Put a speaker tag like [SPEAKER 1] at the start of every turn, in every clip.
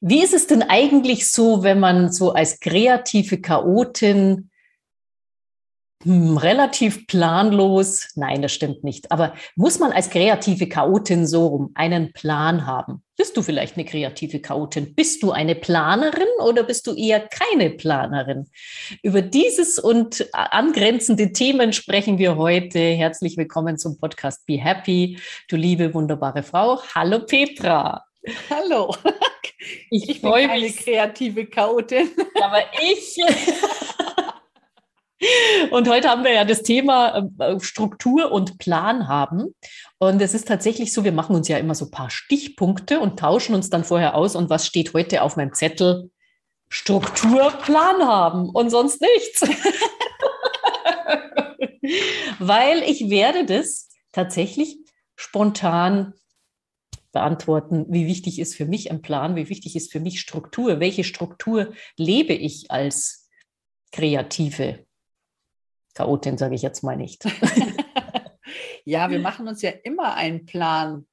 [SPEAKER 1] Wie ist es denn eigentlich so, wenn man so als kreative Chaotin hm, relativ planlos, nein, das stimmt nicht, aber muss man als kreative Chaotin so rum einen Plan haben? Bist du vielleicht eine kreative Chaotin? Bist du eine Planerin oder bist du eher keine Planerin? Über dieses und angrenzende Themen sprechen wir heute. Herzlich willkommen zum Podcast Be Happy, du liebe, wunderbare Frau. Hallo Petra.
[SPEAKER 2] Hallo. Ich, ich freue mich. Eine kreative Chaotin.
[SPEAKER 1] Aber ich. Und heute haben wir ja das Thema äh, Struktur und Plan haben. Und es ist tatsächlich so, wir machen uns ja immer so ein paar Stichpunkte und tauschen uns dann vorher aus. Und was steht heute auf meinem Zettel? Struktur, Plan haben und sonst nichts. Weil ich werde das tatsächlich spontan beantworten, wie wichtig ist für mich ein Plan, wie wichtig ist für mich Struktur, welche Struktur lebe ich als Kreative. Chaotin sage ich jetzt mal nicht.
[SPEAKER 2] ja, wir machen uns ja immer einen Plan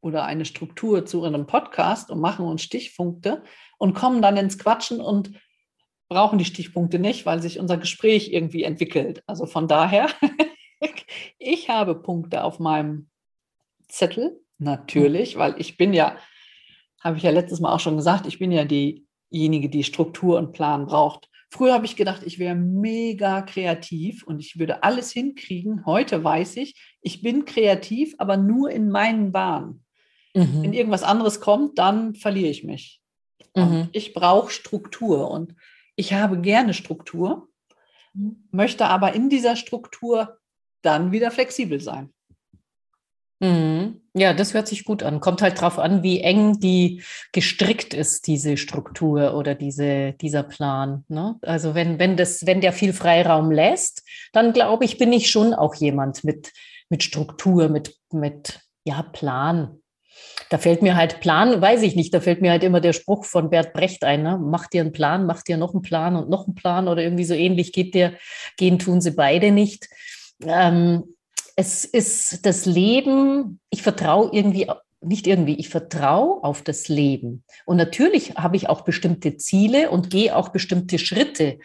[SPEAKER 2] oder eine Struktur zu einem Podcast und machen uns Stichpunkte und kommen dann ins Quatschen und brauchen die Stichpunkte nicht, weil sich unser Gespräch irgendwie entwickelt. Also von daher, ich habe Punkte auf meinem Zettel, natürlich, weil ich bin ja, habe ich ja letztes Mal auch schon gesagt, ich bin ja diejenige, die Struktur und Plan braucht. Früher habe ich gedacht, ich wäre mega kreativ und ich würde alles hinkriegen. Heute weiß ich, ich bin kreativ, aber nur in meinen Bahnen. Mhm. Wenn irgendwas anderes kommt, dann verliere ich mich. Mhm. ich brauche Struktur und ich habe gerne Struktur, mhm. möchte aber in dieser Struktur dann wieder flexibel sein.
[SPEAKER 1] Mhm. Ja, das hört sich gut an. Kommt halt drauf an, wie eng die gestrickt ist, diese Struktur oder diese, dieser Plan. Ne? Also wenn, wenn, das, wenn der viel Freiraum lässt, dann glaube ich, bin ich schon auch jemand mit, mit Struktur, mit, mit ja, Plan. Da fällt mir halt Plan, weiß ich nicht, da fällt mir halt immer der Spruch von Bert Brecht ein, ne? mach dir einen Plan, mach dir noch einen Plan und noch einen Plan oder irgendwie so ähnlich geht dir, gehen tun sie beide nicht. Ähm, es ist das Leben, ich vertraue irgendwie, nicht irgendwie, ich vertraue auf das Leben. Und natürlich habe ich auch bestimmte Ziele und gehe auch bestimmte Schritte.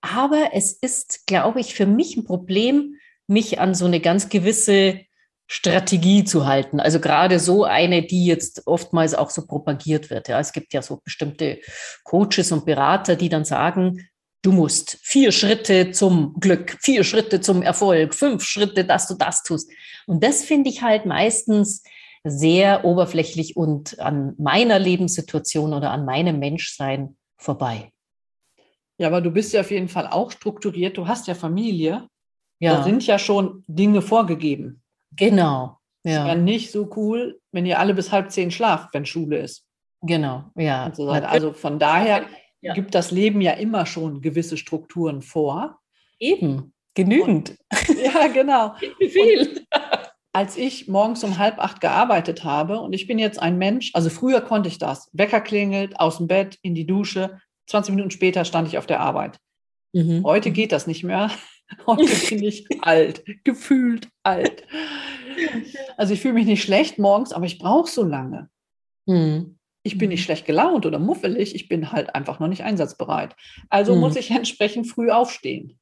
[SPEAKER 1] Aber es ist, glaube ich, für mich ein Problem, mich an so eine ganz gewisse Strategie zu halten. Also gerade so eine, die jetzt oftmals auch so propagiert wird. Ja, es gibt ja so bestimmte Coaches und Berater, die dann sagen, Du musst vier Schritte zum Glück, vier Schritte zum Erfolg, fünf Schritte, dass du das tust. Und das finde ich halt meistens sehr oberflächlich und an meiner Lebenssituation oder an meinem Menschsein vorbei.
[SPEAKER 2] Ja, aber du bist ja auf jeden Fall auch strukturiert. Du hast ja Familie. Ja. Da sind ja schon Dinge vorgegeben.
[SPEAKER 1] Genau.
[SPEAKER 2] Ja. Ist ja nicht so cool, wenn ihr alle bis halb zehn schlaft, wenn Schule ist.
[SPEAKER 1] Genau, ja.
[SPEAKER 2] So also von daher ja. gibt das Leben ja immer schon gewisse Strukturen vor.
[SPEAKER 1] Eben, genügend.
[SPEAKER 2] Und, ja, genau. Wie viel? als ich morgens um halb acht gearbeitet habe und ich bin jetzt ein Mensch, also früher konnte ich das. Wecker klingelt, aus dem Bett, in die Dusche, 20 Minuten später stand ich auf der Arbeit. Mhm. Heute geht das nicht mehr. Heute bin ich alt, gefühlt alt. Also ich fühle mich nicht schlecht morgens, aber ich brauche so lange. Mhm. Ich bin nicht mhm. schlecht gelaunt oder muffelig, ich bin halt einfach noch nicht einsatzbereit. Also mhm. muss ich entsprechend früh aufstehen.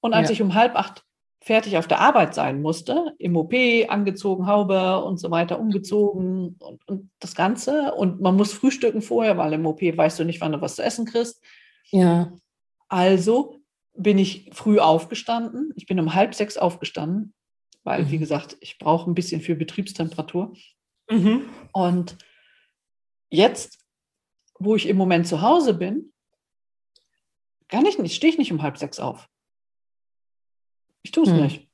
[SPEAKER 2] Und als ja. ich um halb acht fertig auf der Arbeit sein musste, im OP angezogen, Haube und so weiter, umgezogen und, und, das Ganze. Und man muss frühstücken vorher, weil im OP weißt du nicht, wann du was zu essen kriegst.
[SPEAKER 1] Ja.
[SPEAKER 2] Also bin ich früh aufgestanden. Ich bin um halb sechs aufgestanden, weil, mhm. wie gesagt, ich brauche ein bisschen für Betriebstemperatur. Mhm. Und Jetzt, wo ich im Moment zu Hause bin, kann ich nicht, stehe ich nicht um halb sechs auf. Ich tue es hm. nicht.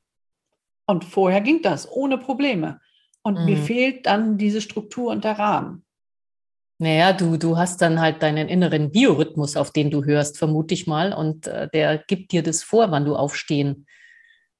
[SPEAKER 2] Und vorher ging das ohne Probleme. Und hm. mir fehlt dann diese Struktur und der Rahmen.
[SPEAKER 1] Naja, du, du hast dann halt deinen inneren Biorhythmus, auf den du hörst, vermute ich mal. Und äh, der gibt dir das vor, wann du aufstehen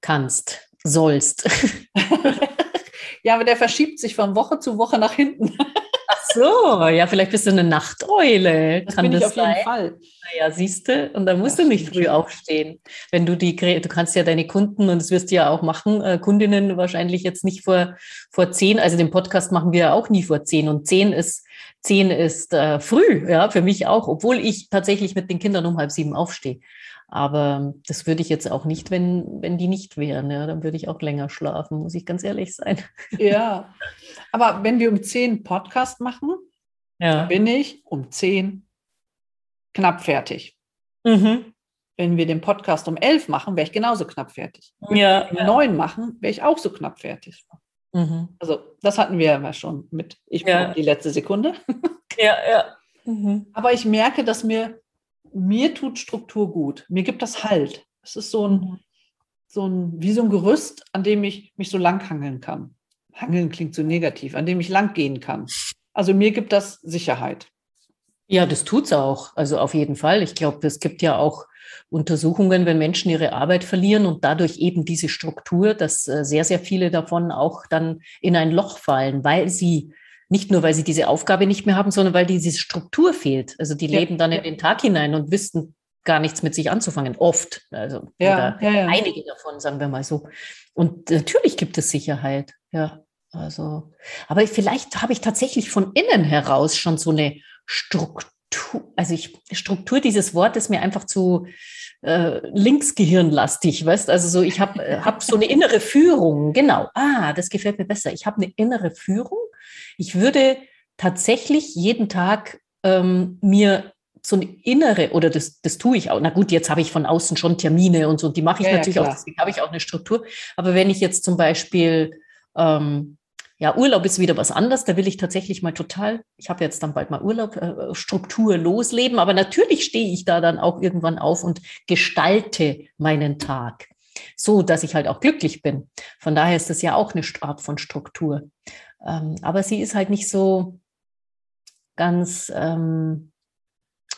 [SPEAKER 1] kannst, sollst.
[SPEAKER 2] ja, aber der verschiebt sich von Woche zu Woche nach hinten
[SPEAKER 1] so, ja, vielleicht bist du eine Nachteule.
[SPEAKER 2] Das
[SPEAKER 1] Kann das
[SPEAKER 2] auf jeden
[SPEAKER 1] sein?
[SPEAKER 2] Fall.
[SPEAKER 1] Ja, siehst du, und dann musst
[SPEAKER 2] Das
[SPEAKER 1] du nicht früh
[SPEAKER 2] schon.
[SPEAKER 1] aufstehen. Wenn du die, du kannst ja deine Kunden, und das wirst du ja auch machen, äh, Kundinnen wahrscheinlich jetzt nicht vor, vor zehn, also den Podcast machen wir ja auch nie vor zehn. Und zehn ist, zehn ist äh, früh, ja, für mich auch, obwohl ich tatsächlich mit den Kindern um halb sieben aufstehe. Aber das würde ich jetzt auch nicht, wenn, wenn die nicht wären. Ja, dann würde ich auch länger schlafen, muss ich ganz ehrlich sein.
[SPEAKER 2] Ja. Aber wenn wir um 10 Podcast machen,
[SPEAKER 1] Ja.
[SPEAKER 2] bin ich um 10 knapp fertig.
[SPEAKER 1] Mhm.
[SPEAKER 2] Wenn wir den Podcast um 11 machen, wäre ich genauso knapp fertig.
[SPEAKER 1] Ja.
[SPEAKER 2] Um 9 machen, wäre ich auch so knapp fertig.
[SPEAKER 1] Mhm.
[SPEAKER 2] Also das hatten wir ja schon mit ich
[SPEAKER 1] Ja.
[SPEAKER 2] die letzte Sekunde.
[SPEAKER 1] Ja, ja. Mhm.
[SPEAKER 2] Aber ich merke, dass mir, mir tut Struktur gut. Mir gibt das Halt. Es ist so ein, so ein, wie so ein Gerüst, an dem ich mich so langhangeln kann. Hangeln klingt so negativ, an dem ich lang gehen kann. Also mir gibt das Sicherheit.
[SPEAKER 1] Ja, das tut's auch. Also auf jeden Fall. Ich glaube, es gibt ja auch Untersuchungen, wenn Menschen ihre Arbeit verlieren und dadurch eben diese Struktur, dass äh, sehr, sehr viele davon auch dann in ein Loch fallen, weil sie nicht nur, weil sie diese Aufgabe nicht mehr haben, sondern weil diese Struktur fehlt. Also die
[SPEAKER 2] Ja,
[SPEAKER 1] leben dann in den Tag hinein und wissen gar nichts mit sich anzufangen. Oft. Also
[SPEAKER 2] Ja, ja, ja.
[SPEAKER 1] einige davon, sagen wir mal so. Und natürlich gibt es Sicherheit. Ja, also, aber vielleicht habe ich tatsächlich von innen heraus schon so eine Struktur, also ich, Struktur, dieses Wort ist mir einfach zu äh, linksgehirnlastig, weißt also so, ich habe äh, hab so eine innere Führung, genau, ah, das gefällt mir besser. Ich habe eine innere Führung. Ich würde tatsächlich jeden Tag ähm, mir so eine innere, oder das, das tue ich auch. Na gut, jetzt habe ich von außen schon Termine und so, die mache ich
[SPEAKER 2] Ja, ja,
[SPEAKER 1] natürlich auch,
[SPEAKER 2] klar.
[SPEAKER 1] deswegen habe ich auch eine Struktur. Aber wenn ich jetzt zum Beispiel, ähm, ja, Urlaub ist wieder was anderes, da will ich tatsächlich mal total, ich habe jetzt dann bald mal Urlaub, äh, Struktur losleben, aber natürlich stehe ich da dann auch irgendwann auf und gestalte meinen Tag, so dass ich halt auch glücklich bin. Von daher ist das ja auch eine Art von Struktur. Ähm, aber sie ist halt nicht so ganz, ähm,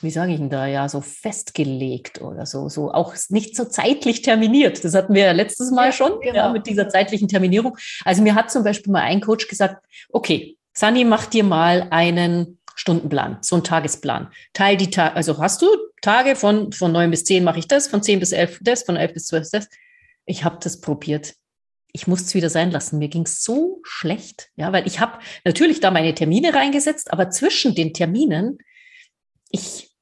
[SPEAKER 1] wie sage ich denn da, ja, so festgelegt oder so, so auch nicht so zeitlich terminiert. Das hatten wir ja letztes Mal
[SPEAKER 2] Ja,
[SPEAKER 1] schon,
[SPEAKER 2] genau.
[SPEAKER 1] ja, mit dieser zeitlichen Terminierung. Also mir hat zum Beispiel mal ein Coach gesagt, okay, Sani, mach dir mal einen Stundenplan, so einen Tagesplan. Teil die Tage, also hast du Tage von, von neun bis zehn mache ich das, von zehn bis elf das, von elf bis zwölf das. Ich habe das probiert. Ich musste es wieder sein lassen. Mir ging es so schlecht, ja, weil ich habe natürlich da meine Termine reingesetzt, aber zwischen den Terminen, ich,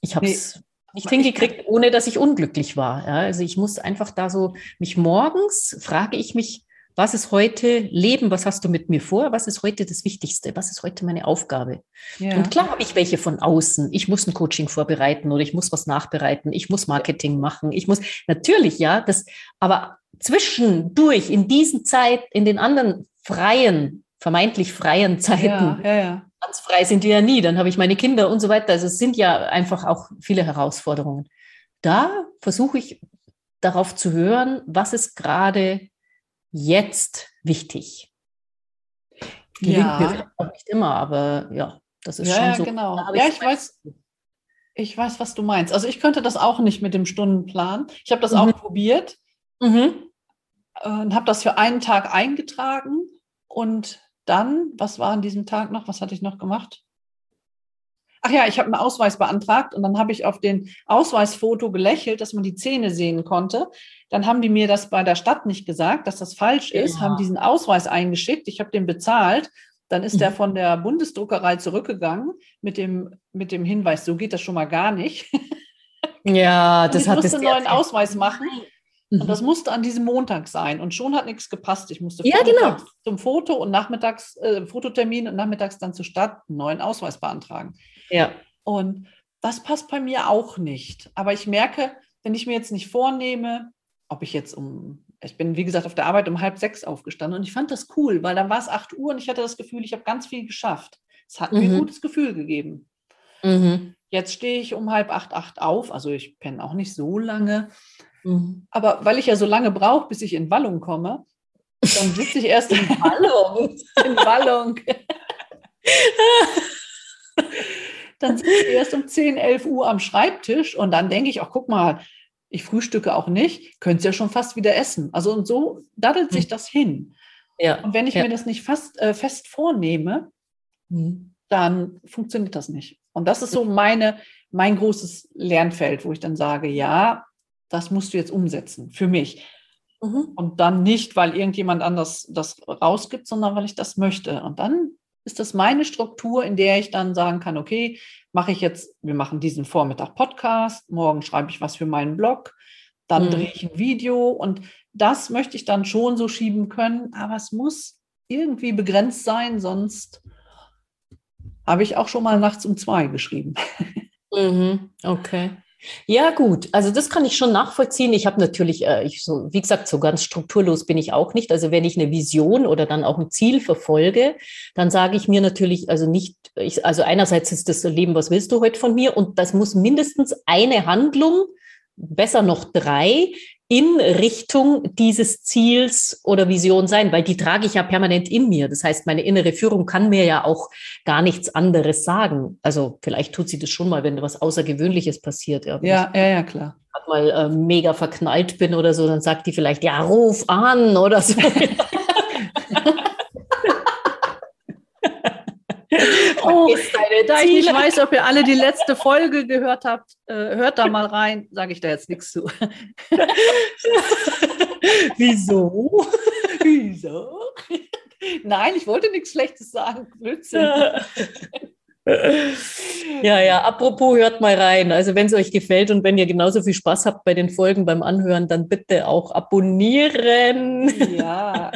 [SPEAKER 1] ich habe es nicht
[SPEAKER 2] ich-
[SPEAKER 1] hingekriegt, ohne dass ich unglücklich war. Ja. Also ich muss einfach da so, mich morgens frage ich mich, was ist heute Leben, was hast du mit mir vor, was ist heute das Wichtigste, was ist heute meine Aufgabe?
[SPEAKER 2] Ja.
[SPEAKER 1] Und klar habe ich welche von außen. Ich muss ein Coaching vorbereiten oder ich muss was nachbereiten. Ich muss Marketing machen. Ich muss natürlich, ja, das, aber zwischendurch in diesen Zeit, in den anderen freien, vermeintlich freien Zeiten,
[SPEAKER 2] ja, ja,
[SPEAKER 1] ganz frei sind wir ja nie. Dann habe ich meine Kinder und so weiter. Also es sind ja einfach auch viele Herausforderungen. Da versuche ich darauf zu hören, was ist gerade jetzt wichtig. Gelingt
[SPEAKER 2] Ja.
[SPEAKER 1] mir auch nicht immer, aber ja, das ist
[SPEAKER 2] Ja,
[SPEAKER 1] schon
[SPEAKER 2] ja,
[SPEAKER 1] so.
[SPEAKER 2] genau. Ja, ich
[SPEAKER 1] mein-
[SPEAKER 2] weiß, ich weiß, was du meinst. Also ich könnte das auch nicht mit dem Stundenplan. Ich habe das
[SPEAKER 1] Mhm.
[SPEAKER 2] auch probiert
[SPEAKER 1] Mhm.
[SPEAKER 2] und habe das für einen Tag eingetragen und dann, was war an diesem Tag noch? Was hatte ich noch gemacht? Ach ja, ich habe einen Ausweis beantragt und dann habe ich auf den Ausweisfoto gelächelt, dass man die Zähne sehen konnte. Dann haben die mir das bei der Stadt nicht gesagt, dass das falsch ist,
[SPEAKER 1] Ja.
[SPEAKER 2] haben diesen Ausweis eingeschickt. Ich habe den bezahlt. Dann ist der
[SPEAKER 1] Mhm.
[SPEAKER 2] von der Bundesdruckerei zurückgegangen mit dem, mit dem Hinweis, so geht das schon mal gar nicht.
[SPEAKER 1] Ja, das
[SPEAKER 2] ich
[SPEAKER 1] hat
[SPEAKER 2] musste
[SPEAKER 1] es
[SPEAKER 2] einen neuen Ausweis machen.
[SPEAKER 1] Mhm.
[SPEAKER 2] Und das musste an diesem Montag sein. Und schon hat nichts gepasst. Ich musste
[SPEAKER 1] Ja, genau.
[SPEAKER 2] zum Foto und nachmittags, äh, Fototermin und nachmittags dann zur Stadt einen neuen Ausweis beantragen.
[SPEAKER 1] Ja.
[SPEAKER 2] Und das passt bei mir auch nicht. Aber ich merke, wenn ich mir jetzt nicht vornehme, ob ich jetzt um, ich bin wie gesagt auf der Arbeit um halb sechs aufgestanden und ich fand das cool, weil dann war es acht Uhr und ich hatte das Gefühl, ich habe ganz viel geschafft. Es hat mir ein
[SPEAKER 1] Mhm.
[SPEAKER 2] gutes Gefühl gegeben.
[SPEAKER 1] Mhm.
[SPEAKER 2] Jetzt stehe ich um halb acht, acht auf, also ich penne auch nicht so lange.
[SPEAKER 1] Mhm.
[SPEAKER 2] Aber weil ich ja so lange brauche, bis ich in Wallung komme, dann sitze ich erst in
[SPEAKER 1] Hallo.
[SPEAKER 2] in Wallung. dann sitze ich erst um 10, 11 Uhr am Schreibtisch und dann denke ich, ach guck mal, ich frühstücke auch nicht, könnte es ja schon fast wieder essen. Also und so daddelt sich
[SPEAKER 1] Mhm.
[SPEAKER 2] das hin. Ja. Und wenn ich ja. mir das nicht fast, äh, fest vornehme, mhm. dann funktioniert das nicht. Und das ist so meine, mein großes Lernfeld, wo ich dann sage, ja, das musst du jetzt umsetzen für mich. Mhm. Und dann nicht, weil irgendjemand anders das rausgibt, sondern weil ich das möchte. Und dann ist das meine Struktur, in der ich dann sagen kann, okay, mache ich jetzt, wir machen diesen Vormittag Podcast, morgen schreibe ich was für meinen Blog, dann mhm. drehe ich ein Video und das möchte ich dann schon so schieben können, aber es muss irgendwie begrenzt sein, sonst habe ich auch schon mal nachts um zwei geschrieben.
[SPEAKER 1] Mhm. Okay. Ja, gut. Also das kann ich schon nachvollziehen. Ich habe natürlich, äh, ich so, wie gesagt, so ganz strukturlos bin ich auch nicht. Also wenn ich eine Vision oder dann auch ein Ziel verfolge, dann sage ich mir natürlich, also nicht, ich, also einerseits ist das Leben, was willst du heute von mir? Und das muss mindestens eine Handlung, besser noch drei, in Richtung dieses Ziels oder Vision sein, weil die trage ich ja permanent in mir. Das heißt, meine innere Führung kann mir ja auch gar nichts anderes sagen. Also vielleicht tut sie das schon mal, wenn was Außergewöhnliches passiert.
[SPEAKER 2] Ja, ja, ja, ja, klar.
[SPEAKER 1] Mal äh, mega verknallt bin oder so, dann sagt die vielleicht, ja, ruf an oder so.
[SPEAKER 2] Oh, da ich nicht weiß, ob ihr alle die letzte Folge gehört habt, äh, hört da mal rein, sage ich da jetzt nichts zu.
[SPEAKER 1] Wieso?
[SPEAKER 2] Wieso? Nein, ich wollte nichts Schlechtes sagen. Blödsinn.
[SPEAKER 1] Ja, ja, apropos, hört mal rein. Also wenn es euch gefällt und wenn ihr genauso viel Spaß habt bei den Folgen beim Anhören, dann bitte auch abonnieren.
[SPEAKER 2] Ja,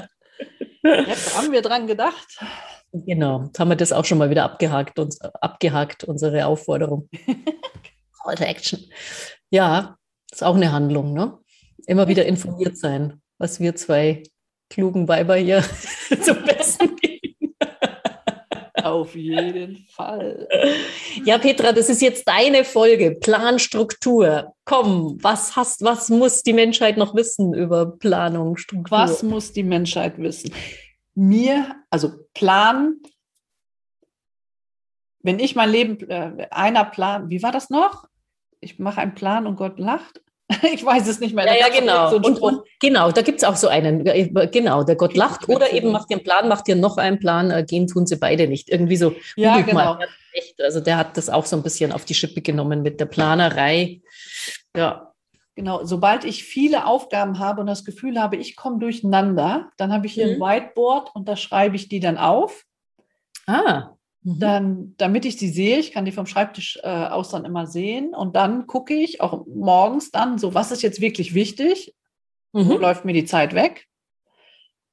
[SPEAKER 2] jetzt haben wir dran gedacht.
[SPEAKER 1] Genau, jetzt haben wir das auch schon mal wieder abgehakt, uns, abgehakt unsere Aufforderung. Call to Action. Ja, ist auch eine Handlung, ne? Immer wieder informiert sein, was wir zwei klugen Weiber hier zum Besten geben.
[SPEAKER 2] Auf jeden Fall.
[SPEAKER 1] Ja, Petra, das ist jetzt deine Folge. Planstruktur. Komm, was hast, was muss die Menschheit noch wissen über Planung, Struktur?
[SPEAKER 2] Was muss die Menschheit wissen? Mir, also planen, wenn ich mein Leben, äh, einer Plan, wie war das noch? Ich mache einen Plan und Gott lacht. Ich weiß es nicht mehr.
[SPEAKER 1] Ja, ja, genau. So und, und, genau, da gibt es auch so einen. Genau, der Gott lacht. Oder eben macht dir einen Plan, macht dir noch einen Plan. Äh, gehen tun sie beide nicht. Irgendwie so.
[SPEAKER 2] Ja, genau.
[SPEAKER 1] Also der hat das auch so ein bisschen auf die Schippe genommen mit der Planerei. Ja,
[SPEAKER 2] Genau, sobald ich viele Aufgaben habe und das Gefühl habe, ich komme durcheinander, dann habe ich hier mhm. ein Whiteboard und da schreibe ich die dann auf.
[SPEAKER 1] Ah.
[SPEAKER 2] Mhm. Dann, damit ich die sehe, ich kann die vom Schreibtisch äh, aus dann immer sehen und dann gucke ich auch morgens dann, so was ist jetzt wirklich wichtig, mhm. wo läuft mir die Zeit weg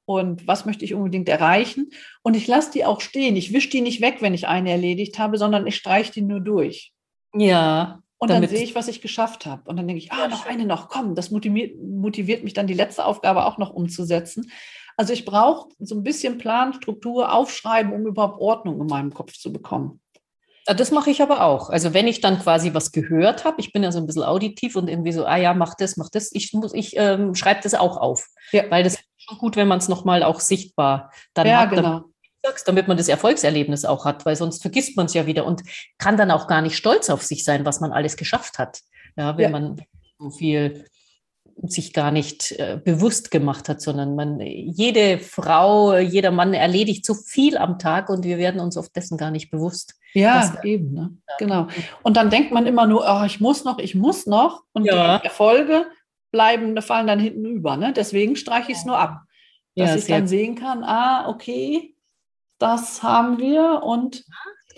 [SPEAKER 2] und was möchte ich unbedingt erreichen und ich lasse die auch stehen. Ich wische die nicht weg, wenn ich eine erledigt habe, sondern ich streiche die nur durch.
[SPEAKER 1] Ja,
[SPEAKER 2] und dann sehe ich, was ich geschafft habe. Und dann denke ich, ah, noch eine noch, komm, das motiviert, motiviert mich dann, die letzte Aufgabe auch noch umzusetzen. Also ich brauche so ein bisschen Plan, Struktur, Aufschreiben, um überhaupt Ordnung in meinem Kopf zu bekommen.
[SPEAKER 1] Das mache ich aber auch. Also wenn ich dann quasi was gehört habe, ich bin ja so ein bisschen auditiv und irgendwie so, ah ja, mach das, mach das, ich muss, ich ähm, schreibe das auch auf. Ja. Weil das ist schon gut, wenn man es nochmal auch sichtbar dann
[SPEAKER 2] ja,
[SPEAKER 1] hat.
[SPEAKER 2] Genau
[SPEAKER 1] sagst, damit man das Erfolgserlebnis auch hat, weil sonst vergisst man es ja wieder und kann dann auch gar nicht stolz auf sich sein, was man alles geschafft hat. Ja, wenn ja. man so viel sich gar nicht äh, bewusst gemacht hat, sondern man, jede Frau, jeder Mann erledigt so viel am Tag und wir werden uns oft dessen gar nicht bewusst.
[SPEAKER 2] Ja, eben, ne? genau. Und dann denkt man immer nur, oh, ich muss noch, ich muss noch und ja. die Erfolge bleiben, fallen dann hinten über. Ne? Deswegen streiche ich es nur ab, dass ja, ich dann sehen kann, ah, okay, das haben wir. Und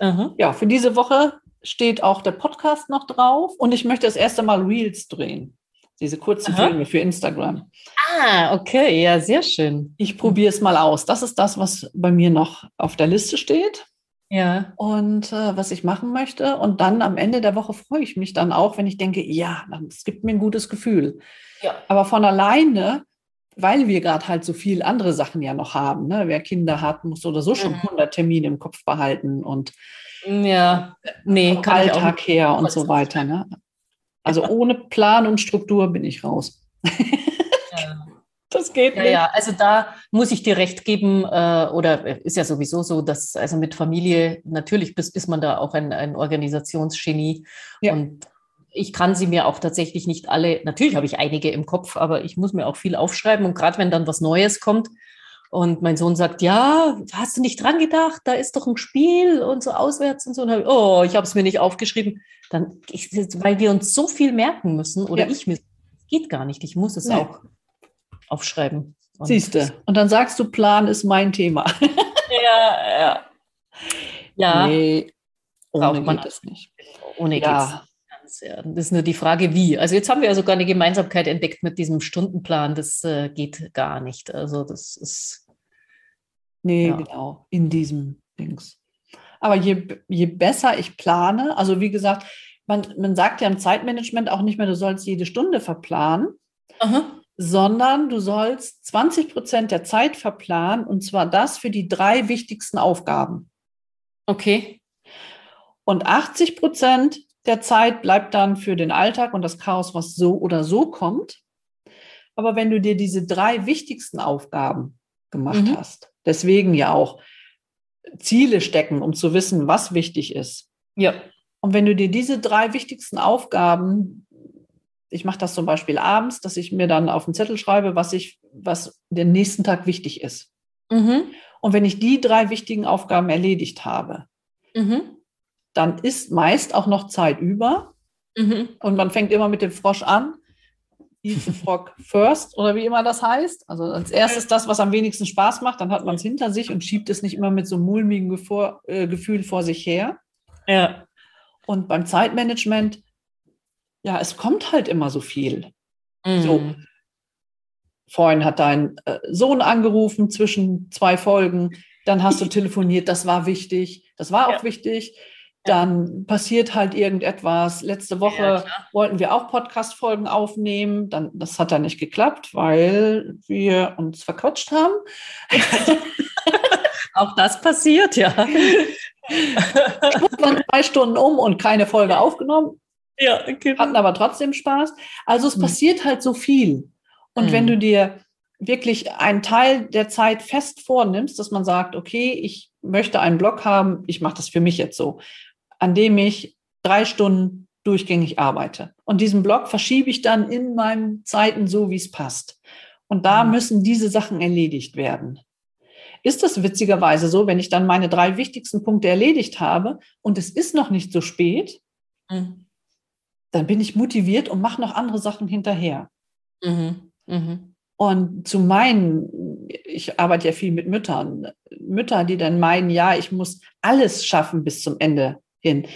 [SPEAKER 2] Aha. ja, für diese Woche steht auch der Podcast noch drauf. Und ich möchte das erste Mal Reels drehen. Diese kurzen Aha. Filme für Instagram.
[SPEAKER 1] Ah, okay, ja, sehr schön.
[SPEAKER 2] Ich probiere es mal aus. Das ist das, was bei mir noch auf der Liste steht.
[SPEAKER 1] Ja.
[SPEAKER 2] Und äh, was ich machen möchte. Und dann am Ende der Woche freue ich mich dann auch, wenn ich denke, ja, es gibt mir ein gutes Gefühl. Ja. Aber von alleine weil wir gerade halt so viel andere Sachen ja noch haben. Ne? Wer Kinder hat, muss oder so schon 100 mhm. Termine im Kopf behalten und
[SPEAKER 1] ja, nee,
[SPEAKER 2] Alltag her und so weiter. Ne? Also ohne Plan und Struktur bin ich raus.
[SPEAKER 1] Ja. Das geht ja, nicht. Ja, also da muss ich dir recht geben, äh, oder ist ja sowieso so, dass also mit Familie natürlich ist, ist man da auch ein, ein Organisationsgenie. Ja. Und ich kann sie mir auch tatsächlich nicht alle, natürlich habe ich einige im Kopf, aber ich muss mir auch viel aufschreiben. Und gerade wenn dann was Neues kommt, Und mein Sohn sagt, ja, hast du nicht dran gedacht? Da ist doch ein Spiel und so auswärts und so. Und hab, oh, ich habe es mir nicht aufgeschrieben. Dann, ich, weil wir uns so viel merken müssen oder ja. ich mir, geht gar nicht. Ich muss es nee. auch aufschreiben.
[SPEAKER 2] Siehst du. Und dann sagst du, Plan ist mein Thema.
[SPEAKER 1] ja, ja.
[SPEAKER 2] Ja. Nee, ohne braucht man das nicht.
[SPEAKER 1] Ohne ja. geht's. Ja, das ist nur die Frage, wie. Also jetzt haben wir ja sogar eine Gemeinsamkeit entdeckt mit diesem Stundenplan. Das äh, geht gar nicht. Also das ist.
[SPEAKER 2] Nee, ja. genau, in diesem Dings. Aber je, je besser ich plane, also wie gesagt, man, man sagt ja im Zeitmanagement auch nicht mehr, du sollst jede Stunde verplanen, Aha. sondern du sollst 20 Prozent der Zeit verplanen und zwar das für die drei wichtigsten Aufgaben.
[SPEAKER 1] Okay.
[SPEAKER 2] Und 80 Prozent der Zeit bleibt dann für den Alltag und das Chaos, was so oder so kommt. Aber wenn du dir diese drei wichtigsten Aufgaben gemacht mhm. hast, deswegen ja auch Ziele stecken, um zu wissen, was wichtig ist.
[SPEAKER 1] Ja.
[SPEAKER 2] Und wenn du dir diese drei wichtigsten Aufgaben, ich mache das zum Beispiel abends, dass ich mir dann auf den Zettel schreibe, was ich, was den nächsten Tag wichtig ist. Mhm. Und wenn ich die drei wichtigen Aufgaben erledigt habe, mhm. Dann ist meist auch noch Zeit über. Mhm. Und man fängt immer mit dem Frosch an. Eat the frog first oder wie immer das heißt. Also als erstes das, was am wenigsten Spaß macht, dann hat man es hinter sich und schiebt es nicht immer mit so einem mulmigen Gefühl, äh, Gefühl vor sich her.
[SPEAKER 1] Ja.
[SPEAKER 2] Und beim Zeitmanagement, ja, es kommt halt immer so viel. Mhm. So, Vorhin hat dein äh, Sohn angerufen zwischen zwei Folgen. Dann hast du telefoniert, das war wichtig. Das war auch ja. wichtig. Dann passiert halt irgendetwas. Letzte Woche ja, wollten wir auch Podcast-Folgen aufnehmen. Dann, das hat dann nicht geklappt, weil wir uns verquatscht haben.
[SPEAKER 1] auch das passiert, ja.
[SPEAKER 2] dann zwei Stunden um und keine Folge aufgenommen.
[SPEAKER 1] Ja, genau.
[SPEAKER 2] Hatten aber trotzdem Spaß. Also es mhm. passiert halt so viel. Und mhm. wenn du dir wirklich einen Teil der Zeit fest vornimmst, dass man sagt, okay, ich möchte einen Blog haben, ich mache das für mich jetzt so, an dem ich drei Stunden durchgängig arbeite. Und diesen Blog verschiebe ich dann in meinen Zeiten so, wie es passt. Und da mhm. müssen diese Sachen erledigt werden. Ist das witzigerweise so, wenn ich dann meine drei wichtigsten Punkte erledigt habe und es ist noch nicht so spät, mhm. dann bin ich motiviert und mache noch andere Sachen hinterher. Mhm. Mhm. Und zu meinen, ich arbeite ja viel mit Müttern, Mütter, die dann meinen, ja, ich muss alles schaffen bis zum Ende hin.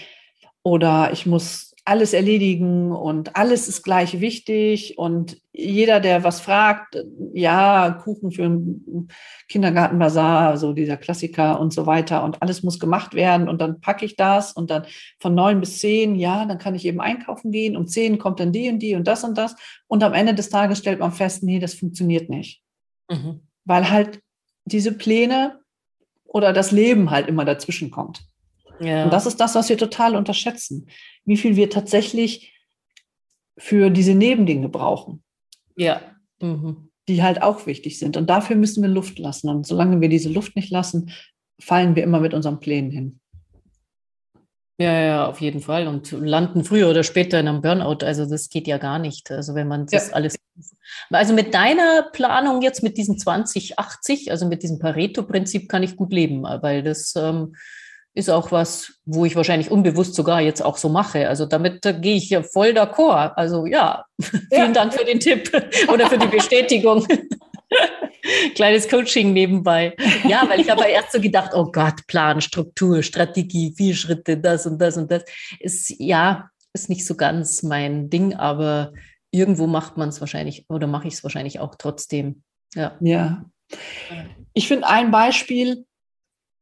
[SPEAKER 2] Oder ich muss alles erledigen und alles ist gleich wichtig und jeder, der was fragt, ja, Kuchen für einen Kindergartenbazar, so dieser Klassiker und so weiter und alles muss gemacht werden und dann packe ich das und dann von neun bis zehn, ja, dann kann ich eben einkaufen gehen, um zehn kommt dann die und die und das und das und am Ende des Tages stellt man fest, nee, das funktioniert nicht. Mhm. Weil halt diese Pläne oder das Leben halt immer dazwischen kommt. Ja. Und das ist das, was wir total unterschätzen, wie viel wir tatsächlich für diese Nebendinge brauchen.
[SPEAKER 1] Ja. Mhm.
[SPEAKER 2] Die halt auch wichtig sind. Und dafür müssen wir Luft lassen. Und solange wir diese Luft nicht lassen, fallen wir immer mit unseren Plänen hin.
[SPEAKER 1] Ja, ja, auf jeden Fall. Und landen früher oder später in einem Burnout. Also das geht ja gar nicht. Also wenn man das ja. alles. Also mit deiner Planung jetzt mit diesem 2080, also mit diesem Pareto-Prinzip kann ich gut leben, weil das ähm, ist auch was, wo ich wahrscheinlich unbewusst sogar jetzt auch so mache. Also damit äh, gehe ich ja voll d'accord. Also ja, vielen ja. Dank für den Tipp oder für die Bestätigung. Kleines Coaching nebenbei. Ja, weil ich habe erst so gedacht, oh Gott, Plan, Struktur, Strategie, vier Schritte, das und das und das. Ist ja, ist nicht so ganz mein Ding, aber irgendwo macht man es wahrscheinlich oder mache ich es wahrscheinlich auch trotzdem. Ja.
[SPEAKER 2] Ja. Ich finde ein Beispiel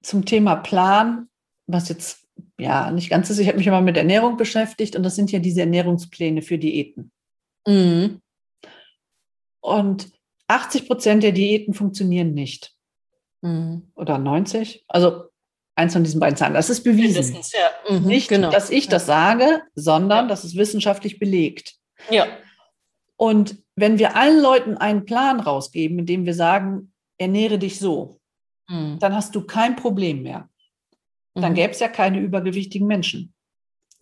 [SPEAKER 2] zum Thema Plan was jetzt ja nicht ganz ist, ich habe mich immer mit Ernährung beschäftigt und das sind ja diese Ernährungspläne für Diäten. Mhm. Und 80 Prozent der Diäten funktionieren nicht. Mhm. Oder 90. Also eins von diesen beiden Zahlen. Das ist bewiesen. Ja. Mhm, nicht, genau. dass ich das sage, sondern ja. das ist wissenschaftlich belegt.
[SPEAKER 1] Ja.
[SPEAKER 2] Und wenn wir allen Leuten einen Plan rausgeben, in dem wir sagen, ernähre dich so, mhm. dann hast du kein Problem mehr dann mhm. gäbe es ja keine übergewichtigen Menschen.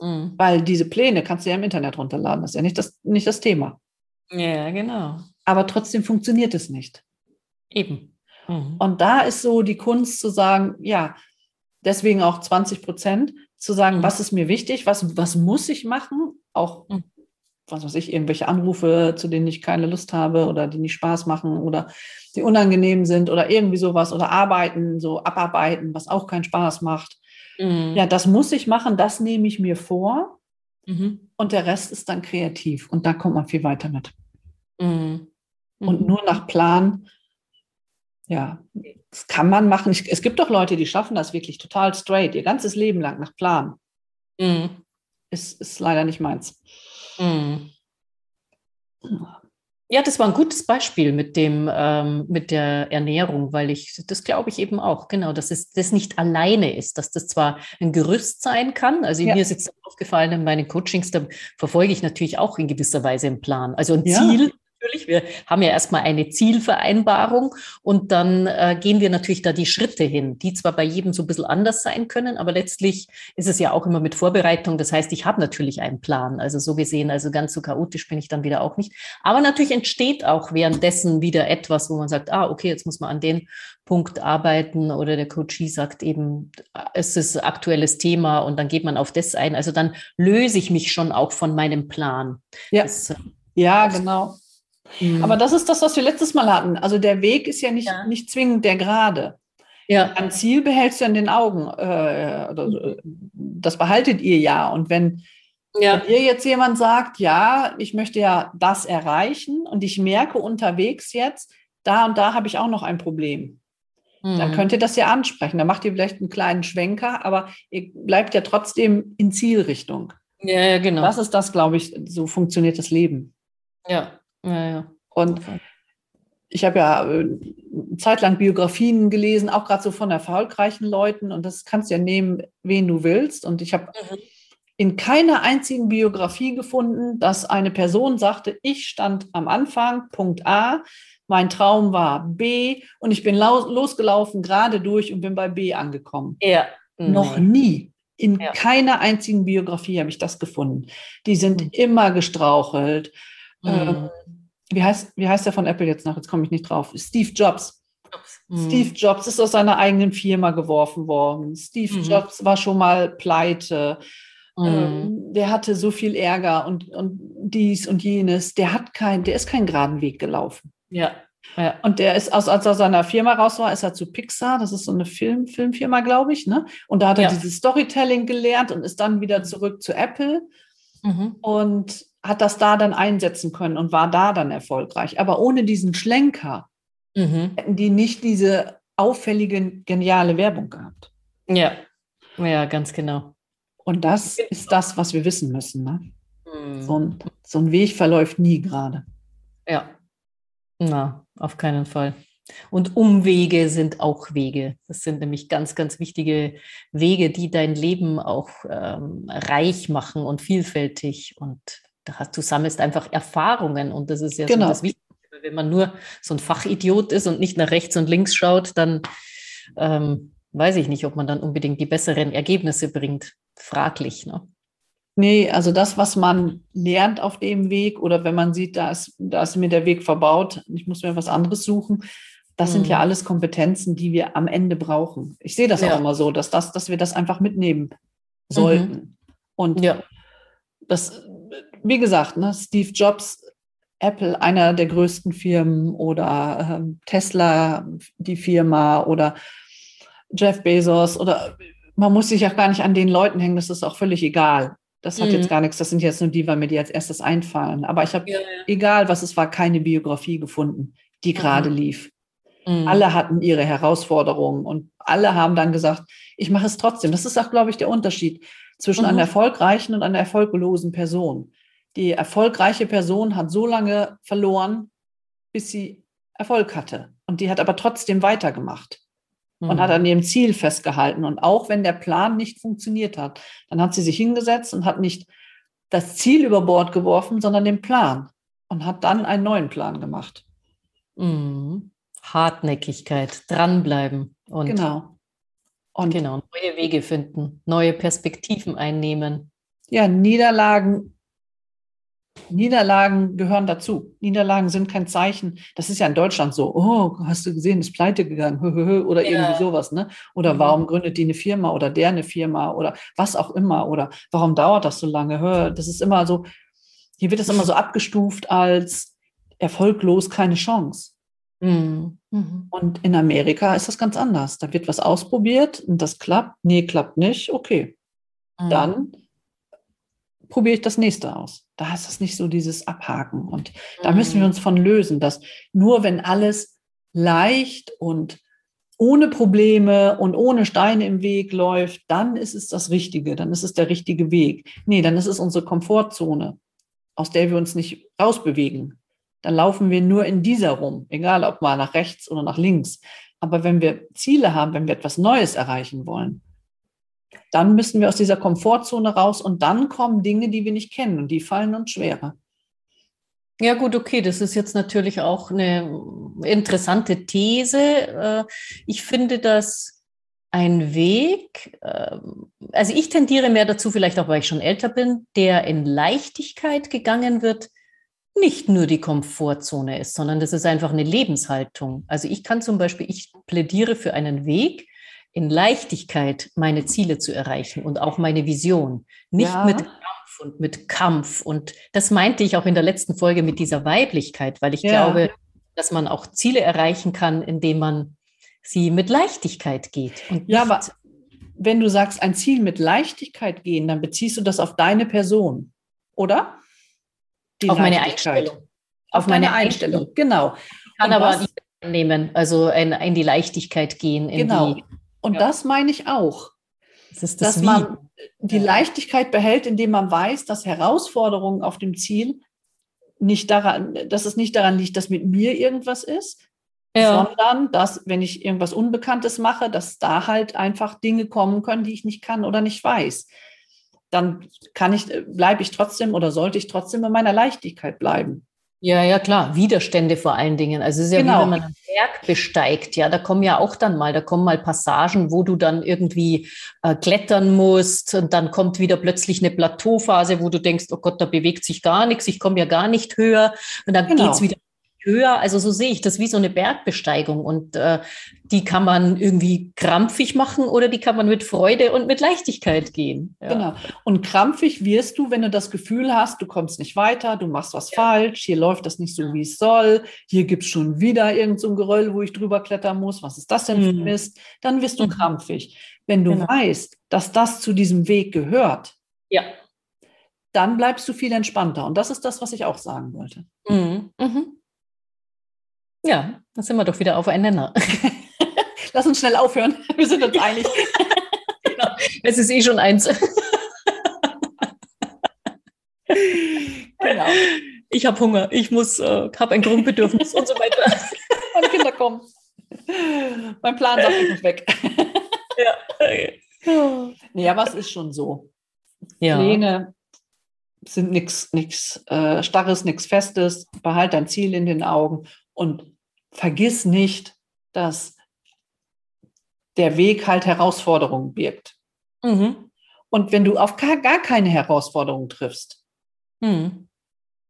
[SPEAKER 2] Mhm. Weil diese Pläne kannst du ja im Internet runterladen. Das ist ja nicht das, nicht das Thema.
[SPEAKER 1] Ja, genau.
[SPEAKER 2] Aber trotzdem funktioniert es nicht.
[SPEAKER 1] Eben.
[SPEAKER 2] Mhm. Und da ist so die Kunst zu sagen, ja, deswegen auch 20 Prozent, zu sagen, mhm. was ist mir wichtig, was, was muss ich machen, auch mhm. was weiß ich, irgendwelche Anrufe, zu denen ich keine Lust habe oder die nicht Spaß machen oder die unangenehm sind oder irgendwie sowas oder arbeiten, so abarbeiten, was auch keinen Spaß macht. Mhm. Ja, das muss ich machen, das nehme ich mir vor mhm. und der Rest ist dann kreativ und da kommt man viel weiter mit. Mhm. Und mhm. nur nach Plan ja, das kann man machen. Ich, es gibt doch Leute, die schaffen das wirklich total straight, ihr ganzes Leben lang nach Plan. Mhm. Ist, ist leider nicht meins. Mhm.
[SPEAKER 1] Ja, das war ein gutes Beispiel mit dem ähm, mit der Ernährung, weil ich das glaube ich eben auch genau, dass es das nicht alleine ist, dass das zwar ein Gerüst sein kann. Also ja. mir ist jetzt aufgefallen in meinen Coachings, da verfolge ich natürlich auch in gewisser Weise einen Plan. Also ein ja. Ziel natürlich. Wir haben ja erstmal eine Zielvereinbarung und dann äh, gehen wir natürlich da die Schritte hin, die zwar bei jedem so ein bisschen anders sein können, aber letztlich ist es ja auch immer mit Vorbereitung. Das heißt, ich habe natürlich einen Plan. Also so gesehen, also ganz so chaotisch bin ich dann wieder auch nicht. Aber natürlich entsteht auch währenddessen wieder etwas, wo man sagt, ah, okay, jetzt muss man an den Punkt arbeiten oder der Coachie sagt eben, es ist aktuelles Thema und dann geht man auf das ein. Also dann löse ich mich schon auch von meinem Plan.
[SPEAKER 2] Ja, das, äh, ja genau. Mhm. Aber das ist das, was wir letztes Mal hatten. Also der Weg ist ja nicht, ja. nicht zwingend der gerade. Ja. Ein Ziel behältst du in den Augen. Äh, das behaltet ihr ja. Und wenn, ja. wenn ihr jetzt jemand sagt, ja, ich möchte ja das erreichen und ich merke unterwegs jetzt, da und da habe ich auch noch ein Problem. Mhm. Dann könnt ihr das ja ansprechen. Dann macht ihr vielleicht einen kleinen Schwenker, aber ihr bleibt ja trotzdem in Zielrichtung.
[SPEAKER 1] Ja, genau.
[SPEAKER 2] Das ist das, glaube ich, so funktioniert das Leben.
[SPEAKER 1] Ja, ja, ja.
[SPEAKER 2] Und ich habe ja äh, zeitlang Biografien gelesen, auch gerade so von erfolgreichen Leuten. Und das kannst du ja nehmen, wen du willst. Und ich habe mhm. in keiner einzigen Biografie gefunden, dass eine Person sagte, ich stand am Anfang, Punkt A, mein Traum war B und ich bin losgelaufen, gerade durch und bin bei B angekommen.
[SPEAKER 1] Ja.
[SPEAKER 2] Noch nie. In ja. keiner einzigen Biografie habe ich das gefunden. Die sind mhm. immer gestrauchelt mhm. wie, heißt, wie heißt der von Apple jetzt noch? Jetzt komme ich nicht drauf. Steve Jobs. Mhm. Steve Jobs ist aus seiner eigenen Firma geworfen worden. Steve mhm. Jobs war schon mal pleite. Mhm. Ähm, der hatte so viel Ärger und, und dies und jenes. Der hat kein, der ist keinen geraden Weg gelaufen.
[SPEAKER 1] Ja.
[SPEAKER 2] Ja. Und der ist, aus, als er aus seiner Firma raus war, ist er zu Pixar, das ist so eine Film, Filmfirma, glaube ich, ne? Und da hat er ja. dieses Storytelling gelernt und ist dann wieder zurück zu Apple. Mhm. Und hat das da dann einsetzen können und war da dann erfolgreich. Aber ohne diesen Schlenker mhm. hätten die nicht diese auffällige, geniale Werbung gehabt.
[SPEAKER 1] Ja, ja, ganz genau.
[SPEAKER 2] Und das ist das, was wir wissen müssen. Ne? Mhm. So, ein, so ein Weg verläuft nie gerade.
[SPEAKER 1] Ja, na, auf keinen Fall. Und Umwege sind auch Wege. Das sind nämlich ganz, ganz wichtige Wege, die dein Leben auch ähm, reich machen und vielfältig und du sammelst einfach Erfahrungen und das ist ja genau. so das Wichtige. Wenn man nur so ein Fachidiot ist und nicht nach rechts und links schaut, dann ähm, weiß ich nicht, ob man dann unbedingt die besseren Ergebnisse bringt. Fraglich. Ne?
[SPEAKER 2] Nee, also das, was man lernt auf dem Weg oder wenn man sieht, da ist, da ist mir der Weg verbaut, ich muss mir was anderes suchen, das mhm. sind ja mhm. alles Kompetenzen, die wir am Ende brauchen. Ich sehe das ja. auch immer so, dass, das, dass wir das einfach mitnehmen sollten. Mhm. Und ja. das wie gesagt, ne, Steve Jobs, Apple, einer der größten Firmen oder äh, Tesla, die Firma oder Jeff Bezos oder man muss sich auch gar nicht an den Leuten hängen, das ist auch völlig egal. Das hat mhm. jetzt gar nichts, das sind jetzt nur die, weil mir die als erstes einfallen. Aber ich habe, ja, ja. egal was es war, keine Biografie gefunden, die gerade mhm. lief. Mhm. Alle hatten ihre Herausforderungen und alle haben dann gesagt, ich mache es trotzdem. Das ist auch, glaube ich, der Unterschied zwischen einer mhm. erfolgreichen und einer erfolglosen Person die erfolgreiche Person hat so lange verloren, bis sie Erfolg hatte. Und die hat aber trotzdem weitergemacht mhm. und hat mhm. an ihrem Ziel festgehalten. Und auch wenn der Plan nicht funktioniert hat, dann hat sie sich hingesetzt und hat nicht das Ziel über Bord geworfen, sondern den Plan und hat dann einen neuen Plan gemacht.
[SPEAKER 1] Mhm. Hartnäckigkeit, dranbleiben und
[SPEAKER 2] genau.
[SPEAKER 1] Und genau, neue Wege finden, neue Perspektiven einnehmen.
[SPEAKER 2] Ja, Niederlagen Niederlagen gehören dazu. Niederlagen sind kein Zeichen. Das ist ja in Deutschland so. Oh, hast du gesehen, ist pleite gegangen oder ja. irgendwie sowas. Ne? Oder mhm. warum gründet die eine Firma oder der eine Firma oder was auch immer. Oder warum dauert das so lange? Das ist immer so, hier wird es immer so abgestuft als erfolglos, keine Chance. Mhm. mhm. Und in Amerika ist das ganz anders. Da wird was ausprobiert und das klappt. Nee, klappt nicht. Okay. Mhm. Dann probiere ich das nächste aus. Da ist das nicht so dieses Abhaken. Und da müssen wir mhm. uns von lösen, dass nur wenn alles leicht und ohne Probleme und ohne Steine im Weg läuft, dann ist es das Richtige, dann ist es der richtige Weg. Nee, dann ist es unsere Komfortzone, aus der wir uns nicht rausbewegen. Dann laufen wir nur in dieser rum, egal ob mal nach rechts oder nach links. Aber wenn wir Ziele haben, wenn wir etwas Neues erreichen wollen, dann müssen wir aus dieser Komfortzone raus und dann kommen Dinge, die wir nicht kennen und die fallen uns schwerer.
[SPEAKER 1] Ja gut, okay, das ist jetzt natürlich auch eine interessante These. Äh, ich finde, dass ein Weg, ähm, also ich tendiere mehr dazu, vielleicht auch weil ich schon älter bin, der in Leichtigkeit gegangen wird, nicht nur die Komfortzone ist, sondern das ist einfach eine Lebenshaltung. Also ich kann zum Beispiel, ich plädiere für einen Weg, in Leichtigkeit meine Ziele zu erreichen und auch meine Vision. Nicht ja. mit Kampf und mit Kampf. Und das meinte ich auch in der letzten Folge mit dieser Weiblichkeit, weil ich ja. glaube, dass man auch Ziele erreichen kann, indem man sie mit Leichtigkeit geht.
[SPEAKER 2] ja, aber wenn du sagst, ein Ziel mit Leichtigkeit gehen, dann beziehst du das auf deine Person, oder?
[SPEAKER 1] Die auf meine Einstellung.
[SPEAKER 2] Auf, auf meine Einstellung, Einstellung. genau.
[SPEAKER 1] Ich kann und aber was, nehmen, also in, in, die Leichtigkeit gehen.
[SPEAKER 2] genau.
[SPEAKER 1] Die,
[SPEAKER 2] und ja. das meine ich auch. Das ist das dass Wie. man die ja. Leichtigkeit behält, indem man weiß, dass Herausforderungen auf dem Ziel nicht daran, dass es nicht daran liegt, dass mit mir irgendwas ist, ja. sondern dass, wenn ich irgendwas Unbekanntes mache, dass da halt einfach Dinge kommen können, die ich nicht kann oder nicht weiß. Dann kann ich, bleibe ich trotzdem oder sollte ich trotzdem in meiner Leichtigkeit bleiben.
[SPEAKER 1] Ja, ja, klar. Widerstände vor allen Dingen. Also es ist ja genau. wie wenn man einen Berg besteigt. Ja, da kommen ja auch dann mal, da kommen mal Passagen, wo du dann irgendwie äh, klettern musst und dann kommt wieder plötzlich eine Plateauphase, wo du denkst, oh Gott, da bewegt sich gar nichts, ich komme ja gar nicht höher. Und dann genau. geht's wieder höher. Also so sehe ich das wie so eine Bergbesteigung und äh, die kann man irgendwie krampfig machen oder die kann man mit Freude und mit Leichtigkeit gehen.
[SPEAKER 2] Ja. Genau. Und krampfig wirst du, wenn du das Gefühl hast, du kommst nicht weiter, du machst was ja. falsch, hier läuft das nicht so, wie es soll, hier gibt es schon wieder irgendein so Geröll, wo ich drüber klettern muss, was ist das denn für mhm. Mist? Dann wirst du mhm. krampfig. Wenn du genau. weißt, dass das zu diesem Weg gehört,
[SPEAKER 1] ja.
[SPEAKER 2] dann bleibst du viel entspannter. Und das ist das, was ich auch sagen wollte.
[SPEAKER 1] Mhm. Mhm. Ja, dann sind wir doch wieder auf einen Nenner.
[SPEAKER 2] Lass uns schnell aufhören. Wir sind uns einig.
[SPEAKER 1] genau. Es ist eh schon eins. genau. Ich habe Hunger, ich muss, äh, habe ein Grundbedürfnis und so weiter.
[SPEAKER 2] Meine Kinder kommen. Mein Plan sagt, ich muss weg. ja. Okay. Nee, aber es ist schon so. Ja. Pläne sind nichts nix, äh, Starres, nichts Festes. Behalt dein Ziel in den Augen und vergiss nicht, dass der Weg halt Herausforderungen birgt. Mhm. Und wenn du auf gar, gar keine Herausforderungen triffst, mhm.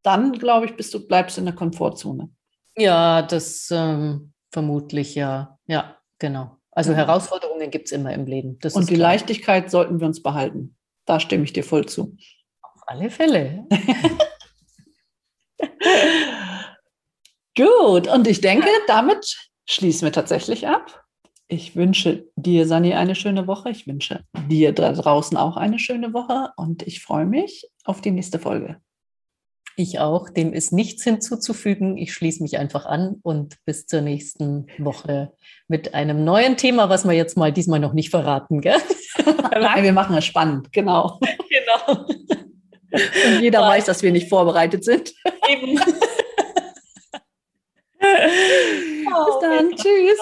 [SPEAKER 2] dann glaube ich, bist du bleibst in der Komfortzone.
[SPEAKER 1] Ja, das ähm, vermutlich ja. Ja, genau. Also mhm. Herausforderungen gibt es immer im Leben.
[SPEAKER 2] Das Und die klar. Leichtigkeit sollten wir uns behalten. Da stimme ich dir voll zu.
[SPEAKER 1] Auf alle Fälle.
[SPEAKER 2] Gut, und ich denke, damit schließen wir tatsächlich ab. Ich wünsche dir, Sani, eine schöne Woche. Ich wünsche dir da draußen auch eine schöne Woche und ich freue mich auf die nächste Folge.
[SPEAKER 1] Ich auch. Dem ist nichts hinzuzufügen. Ich schließe mich einfach an und bis zur nächsten Woche mit einem neuen Thema, was wir jetzt mal diesmal noch nicht verraten, gell?
[SPEAKER 2] Nein, wir machen es spannend, genau. Genau. Und jeder ja. weiß, dass wir nicht vorbereitet sind. Eben. Bis dann. Tschüss.